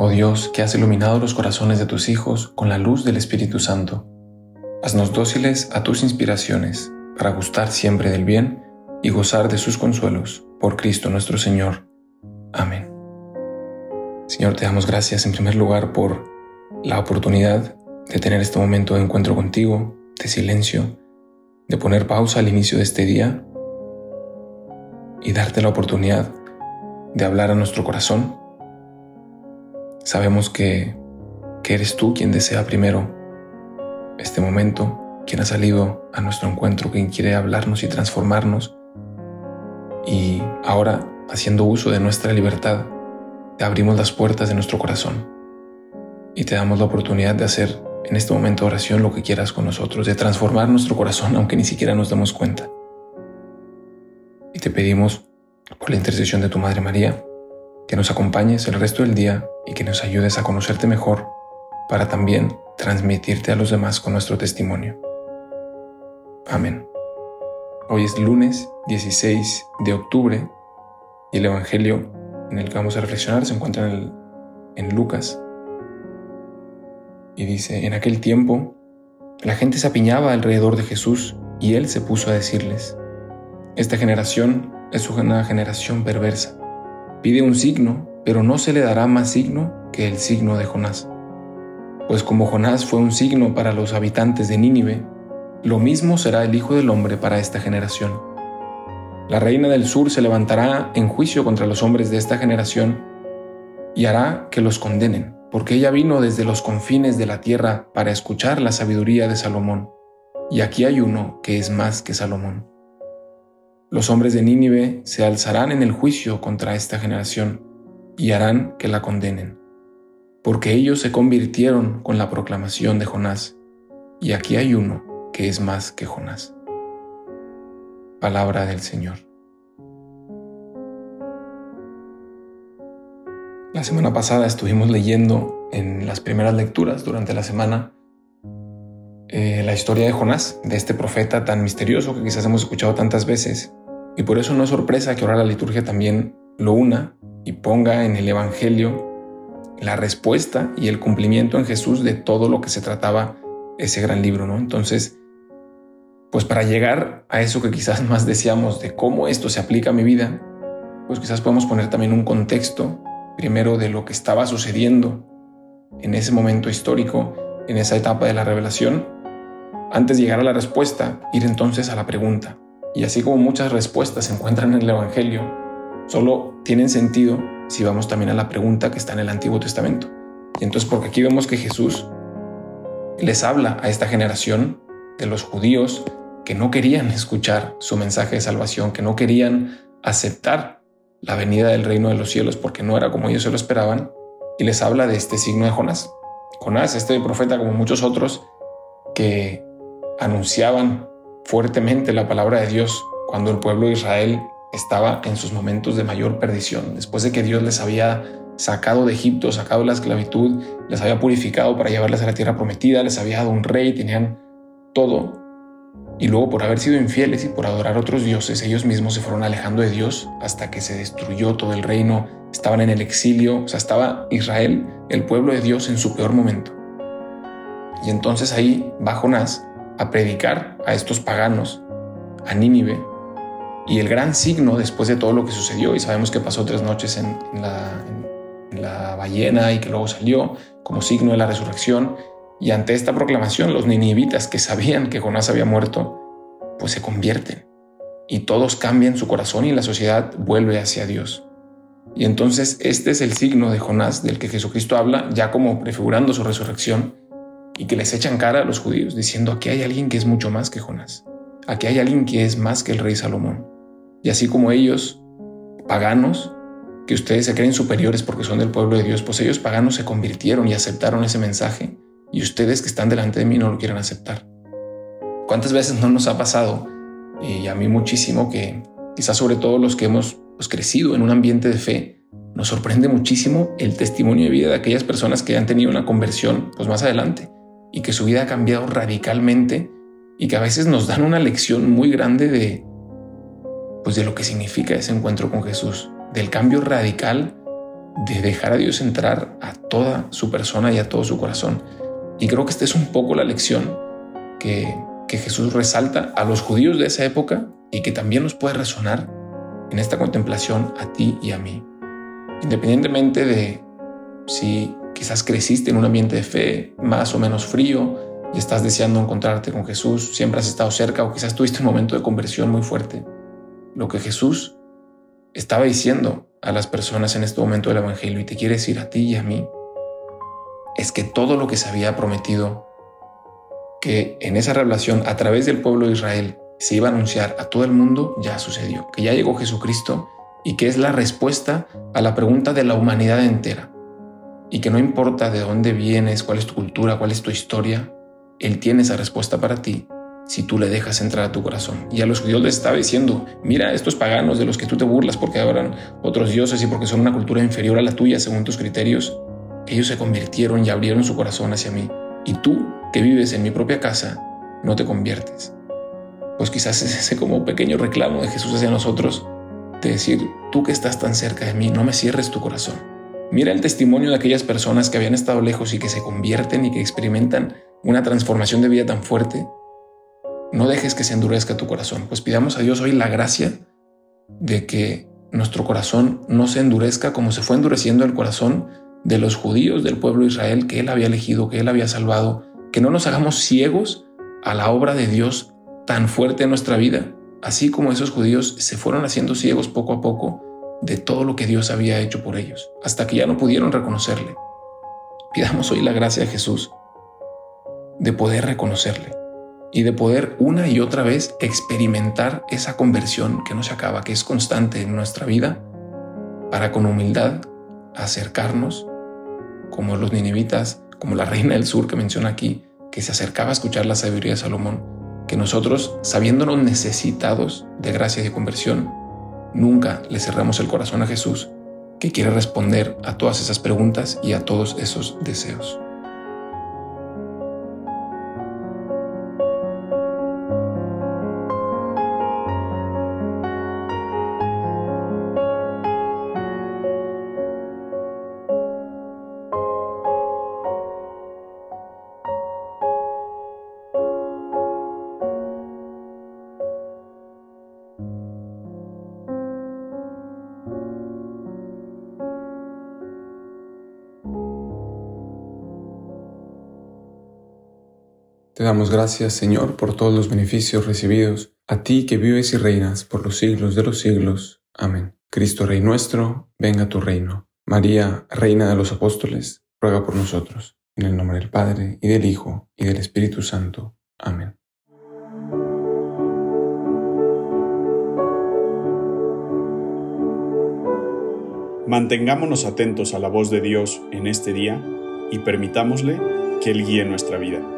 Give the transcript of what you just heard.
Oh Dios, que has iluminado los corazones de tus hijos con la luz del Espíritu Santo, haznos dóciles a tus inspiraciones para gustar siempre del bien y gozar de sus consuelos. Por Cristo nuestro Señor. Amén. Señor, te damos gracias en primer lugar por la oportunidad de tener este momento de encuentro contigo, de silencio, de poner pausa al inicio de este día y darte la oportunidad de hablar a nuestro corazón Sabemos que, eres tú quien desea primero este momento, quien ha salido a nuestro encuentro, quien quiere hablarnos y transformarnos. Y ahora, haciendo uso de nuestra libertad, te abrimos las puertas de nuestro corazón y te damos la oportunidad de hacer en este momento oración lo que quieras con nosotros, de transformar nuestro corazón aunque ni siquiera nos demos cuenta. Y te pedimos, por la intercesión de tu Madre María, que nos acompañes el resto del día y que nos ayudes a conocerte mejor para también transmitirte a los demás con nuestro testimonio. Amén. Hoy es lunes 16 de octubre y el Evangelio en el que vamos a reflexionar se encuentra en, en Lucas. Y dice, en aquel tiempo, la gente se apiñaba alrededor de Jesús y él se puso a decirles, esta generación es una generación perversa Pide un signo, pero no se le dará más signo que el signo de Jonás. Pues como Jonás fue un signo para los habitantes de Nínive, lo mismo será el Hijo del Hombre para esta generación. La reina del sur se levantará en juicio contra los hombres de esta generación y hará que los condenen, porque ella vino desde los confines de la tierra para escuchar la sabiduría de Salomón, y aquí hay uno que es más que Salomón. Los hombres de Nínive se alzarán en el juicio contra esta generación y harán que la condenen, porque ellos se convirtieron con la proclamación de Jonás, y aquí hay uno que es más que Jonás. Palabra del Señor. La semana pasada estuvimos leyendo en las primeras lecturas durante la semana eh, la historia de Jonás, de este profeta tan misterioso que quizás hemos escuchado tantas veces, y por eso no es sorpresa que ahora la liturgia también lo una y ponga en el Evangelio la respuesta y el cumplimiento en Jesús de todo lo que se trataba ese gran libro, ¿no? Entonces, pues para llegar a eso que quizás más deseamos de cómo esto se aplica a mi vida, pues quizás podemos poner también un contexto, primero de lo que estaba sucediendo en ese momento histórico, en esa etapa de la revelación, antes de llegar a la respuesta, ir entonces a la pregunta. Y así como muchas respuestas se encuentran en el Evangelio, solo tienen sentido si vamos también a la pregunta que está en el Antiguo Testamento. Y entonces, porque aquí vemos que Jesús les habla a esta generación de los judíos que no querían escuchar su mensaje de salvación, que no querían aceptar la venida del reino de los cielos porque no era como ellos se lo esperaban, y les habla de este signo de Jonás. Jonás, este profeta como muchos otros que anunciaban fuertemente la palabra de Dios cuando el pueblo de Israel estaba en sus momentos de mayor perdición, después de que Dios les había sacado de Egipto, sacado de la esclavitud, les había purificado para llevarles a la tierra prometida, les había dado un rey, tenían todo. Y luego por haber sido infieles y por adorar otros dioses, ellos mismos se fueron alejando de Dios hasta que se destruyó todo el reino, estaban en el exilio, o sea, estaba Israel, el pueblo de Dios, en su peor momento. Y entonces ahí va Jonás a predicar a estos paganos, a Nínive, y el gran signo después de todo lo que sucedió, y sabemos que pasó tres noches en, la, la ballena y que luego salió como signo de la resurrección, y ante esta proclamación los ninivitas que sabían que Jonás había muerto, pues se convierten, y todos cambian su corazón y la sociedad vuelve hacia Dios. Y entonces este es el signo de Jonás del que Jesucristo habla, ya como prefigurando su resurrección, y que les echan cara a los judíos diciendo, aquí hay alguien que es mucho más que Jonás, aquí hay alguien que es más que el rey Salomón. Y así como ellos, paganos, que ustedes se creen superiores porque son del pueblo de Dios, pues ellos paganos se convirtieron y aceptaron ese mensaje. y ustedes que están delante de mí no lo quieren aceptar. ¿Cuántas veces no nos ha pasado? Y a mí muchísimo que quizás sobre todo los que hemos pues, crecido en un ambiente de fe, nos sorprende muchísimo el testimonio de vida de aquellas personas que han tenido una conversión pues más adelante y que su vida ha cambiado radicalmente y que a veces nos dan una lección muy grande de pues de lo que significa ese encuentro con Jesús, del cambio radical de dejar a Dios entrar a toda su persona y a todo su corazón. Y creo que esta es un poco la lección que, que Jesús resalta a los judíos de esa época y que también nos puede resonar en esta contemplación a ti y a mí. Independientemente de si quizás creciste en un ambiente de fe más o menos frío y estás deseando encontrarte con Jesús, siempre has estado cerca o quizás tuviste un momento de conversión muy fuerte. Lo que Jesús estaba diciendo a las personas en este momento del Evangelio y te quiere decir a ti y a mí es que todo lo que se había prometido que en esa revelación a través del pueblo de Israel se iba a anunciar a todo el mundo ya sucedió, que ya llegó Jesucristo y que es la respuesta a la pregunta de la humanidad entera. Y que no importa de dónde vienes, cuál es tu cultura, cuál es tu historia, Él tiene esa respuesta para ti si tú le dejas entrar a tu corazón. Y a los judíos les estaba diciendo, mira, estos paganos de los que tú te burlas porque adoran otros dioses y porque son una cultura inferior a la tuya según tus criterios, ellos se convirtieron y abrieron su corazón hacia mí. Y tú, que vives en mi propia casa, no te conviertes. Pues quizás es ese como pequeño reclamo de Jesús hacia nosotros, de decir, tú que estás tan cerca de mí, no me cierres tu corazón. Mira el testimonio de aquellas personas que habían estado lejos y que se convierten y que experimentan una transformación de vida tan fuerte. No dejes que se endurezca tu corazón, pues pidamos a Dios hoy la gracia de que nuestro corazón no se endurezca como se fue endureciendo el corazón de los judíos del pueblo de Israel que Él había elegido, que Él había salvado, que no nos hagamos ciegos a la obra de Dios tan fuerte en nuestra vida, así como esos judíos se fueron haciendo ciegos poco a poco de todo lo que Dios había hecho por ellos, hasta que ya no pudieron reconocerle. Pidamos hoy la gracia de Jesús de poder reconocerle, y de poder una y otra vez experimentar esa conversión que no se acaba, que es constante en nuestra vida, para con humildad acercarnos, como los ninivitas, como la reina del sur que menciona aquí, que se acercaba a escuchar la sabiduría de Salomón, que nosotros, sabiéndonos necesitados de gracia y de conversión, nunca le cerramos el corazón a Jesús, que quiere responder a todas esas preguntas y a todos esos deseos. Te damos gracias, Señor, por todos los beneficios recibidos, a ti que vives y reinas por los siglos de los siglos. Amén. Cristo Rey nuestro, venga tu reino. María, Reina de los Apóstoles, ruega por nosotros. En el nombre del Padre, y del Hijo, y del Espíritu Santo. Amén. Mantengámonos atentos a la voz de Dios en este día y permitámosle que Él guíe nuestra vida.